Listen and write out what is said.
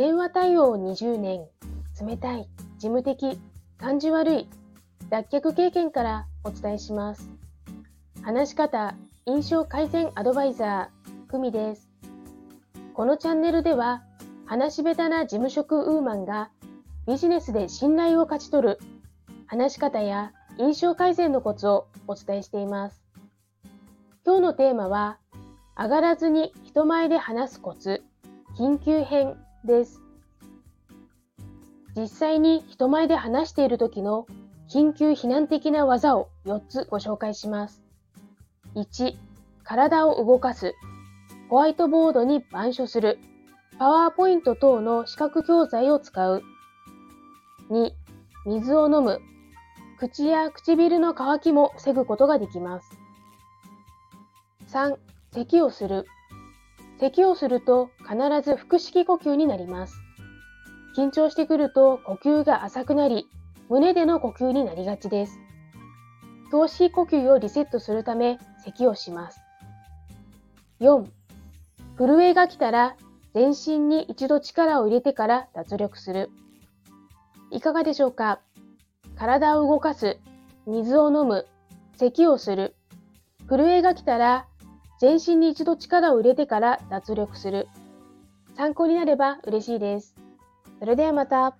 電話対応20年、冷たい、事務的、感じ悪い、脱却経験からお伝えします。話し方、印象改善アドバイザー、久美です。このチャンネルでは、話し下手な事務職ウーマンがビジネスで信頼を勝ち取る話し方や印象改善のコツをお伝えしています。今日のテーマは、上がらずに人前で話すコツ、緊急編です。実際に人前で話している時の緊急避難的な技を4つご紹介します。1、体を動かす。ホワイトボードに板書する。パワーポイント等の視覚教材を使う。2、水を飲む。口や唇の渇きも防ぐことができます。3、咳をする。咳をすると必ず腹式呼吸になります。緊張してくると呼吸が浅くなり、胸での呼吸になりがちです。頭式呼吸をリセットするため咳をします。4. 震えが来たら全身に一度力を入れてから脱力する。いかがでしょうか？体を動かす、水を飲む、咳をする。震えが来たら全身に一度力を入れてから脱力する。参考になれば嬉しいです。それではまた。